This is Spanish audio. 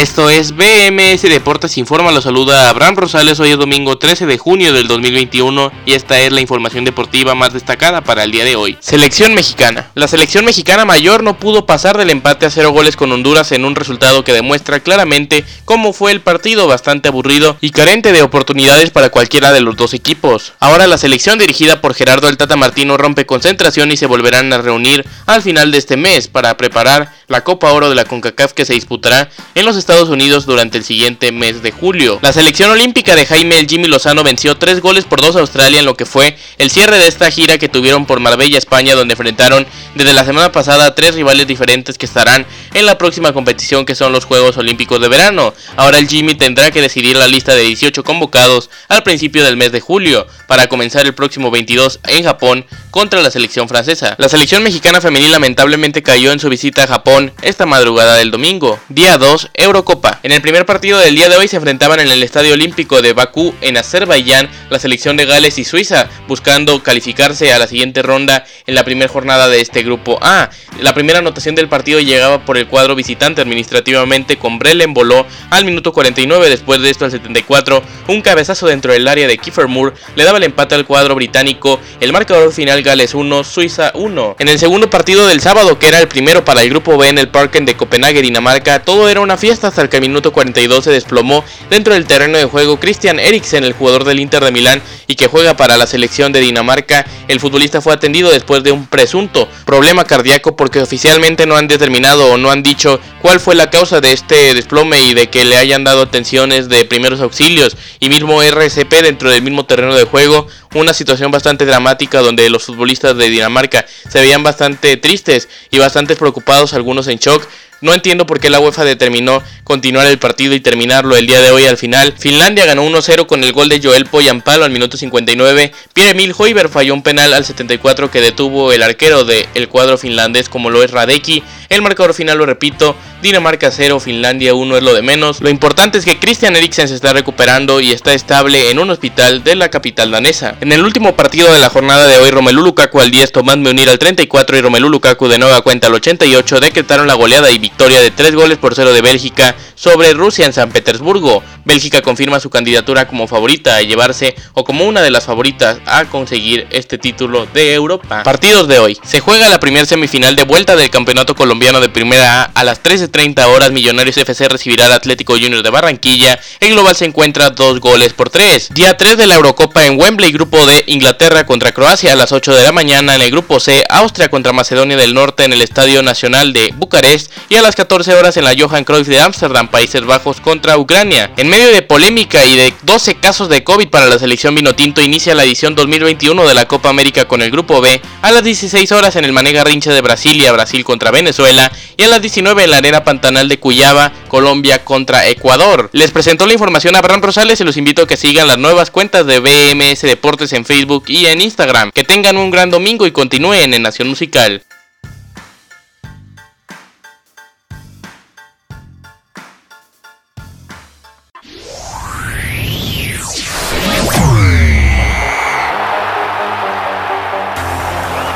Esto es BMS Deportes Informa, lo saluda Abraham Rosales, hoy es domingo 13 de junio del 2021 y esta es la información deportiva más destacada para el día de hoy. Selección mexicana. La selección mexicana mayor no pudo pasar del empate a cero goles con Honduras en un resultado que demuestra claramente cómo fue el partido bastante aburrido y carente de oportunidades para cualquiera de los dos equipos. Ahora la selección dirigida por Gerardo el Tata Martino rompe concentración y se volverán a reunir al final de este mes para preparar la Copa Oro de la CONCACAF que se disputará en los Estados Unidos durante el siguiente mes de julio. La selección olímpica de Jaime el Jimmy Lozano venció 3 goles por 2 a Australia en lo que fue el cierre de esta gira que tuvieron por Marbella, España, donde enfrentaron desde la semana pasada a tres rivales diferentes que estarán en la próxima competición que son los Juegos Olímpicos de Verano. Ahora el Jimmy tendrá que decidir la lista de 18 convocados al principio del mes de julio para comenzar el próximo 22 en Japón contra la selección francesa. La selección mexicana femenil lamentablemente cayó en su visita a Japón esta madrugada del domingo, día 2 Eurocopa. En el primer partido del día de hoy se enfrentaban en el Estadio Olímpico de Bakú en Azerbaiyán la selección de Gales y Suiza, buscando calificarse a la siguiente ronda en la primera jornada de este grupo A. La primera anotación del partido llegaba por el cuadro visitante administrativamente con Brelen voló al minuto 49, después de esto al 74, un cabezazo dentro del área de Kiefer Moore le daba el empate al cuadro británico, el marcador final Gales 1, Suiza 1. En el segundo partido del sábado, que era el primero para el grupo B en el Parken de Copenhague, Dinamarca, todo era una fiesta hasta el que al minuto 42 se desplomó dentro del terreno de juego Christian Eriksen, el jugador del Inter de Milán y que juega para la selección de Dinamarca. El futbolista fue atendido después de un presunto problema cardíaco porque oficialmente no han determinado o no han dicho cuál fue la causa de este desplome y de que le hayan dado atenciones de primeros auxilios y mismo RCP dentro del mismo terreno de juego. Una situación bastante dramática donde los futbolistas de Dinamarca se veían bastante tristes y bastante preocupados, algunos en shock. No entiendo por qué la UEFA determinó continuar el partido y terminarlo el día de hoy al final. Finlandia ganó 1-0 con el gol de Joel Poyampalo al minuto 59. Pierre-Emil Hoiber falló un penal al 74 que detuvo el arquero del cuadro finlandés como lo es Radeki. El marcador final lo repito, Dinamarca 0, Finlandia 1 es lo de menos. Lo importante es que Christian Eriksen se está recuperando y está estable en un hospital de la capital danesa. En el último partido de la jornada de hoy, Romelu Lukaku al 10, Tomás Meunir al 34 y Romelu Lukaku de nueva cuenta al 88 decretaron la goleada y victoria de 3 goles por 0 de Bélgica sobre Rusia en San Petersburgo. Bélgica confirma su candidatura como favorita a llevarse o como una de las favoritas a conseguir este título de Europa. Partidos de hoy. Se juega la primera semifinal de vuelta del Campeonato Colombiano de Primera A a las 13.30 horas. Millonarios FC recibirá al Atlético Junior de Barranquilla. El global se encuentra dos goles por tres. Día 3 de la Eurocopa en Wembley, grupo de Inglaterra contra Croacia a las 8 de la mañana. En el grupo C, Austria contra Macedonia del Norte en el Estadio Nacional de Bucarest. Las 14 horas en la Johan Cruyff de Ámsterdam, Países Bajos contra Ucrania. En medio de polémica y de 12 casos de COVID para la selección Vinotinto, inicia la edición 2021 de la Copa América con el grupo B a las 16 horas en el Manega Rincha de Brasilia, Brasil contra Venezuela y a las 19 en la Arena Pantanal de Cuyaba, Colombia contra Ecuador. Les presentó la información a Abraham Rosales y los invito a que sigan las nuevas cuentas de BMS Deportes en Facebook y en Instagram. Que tengan un gran domingo y continúen en Nación Musical.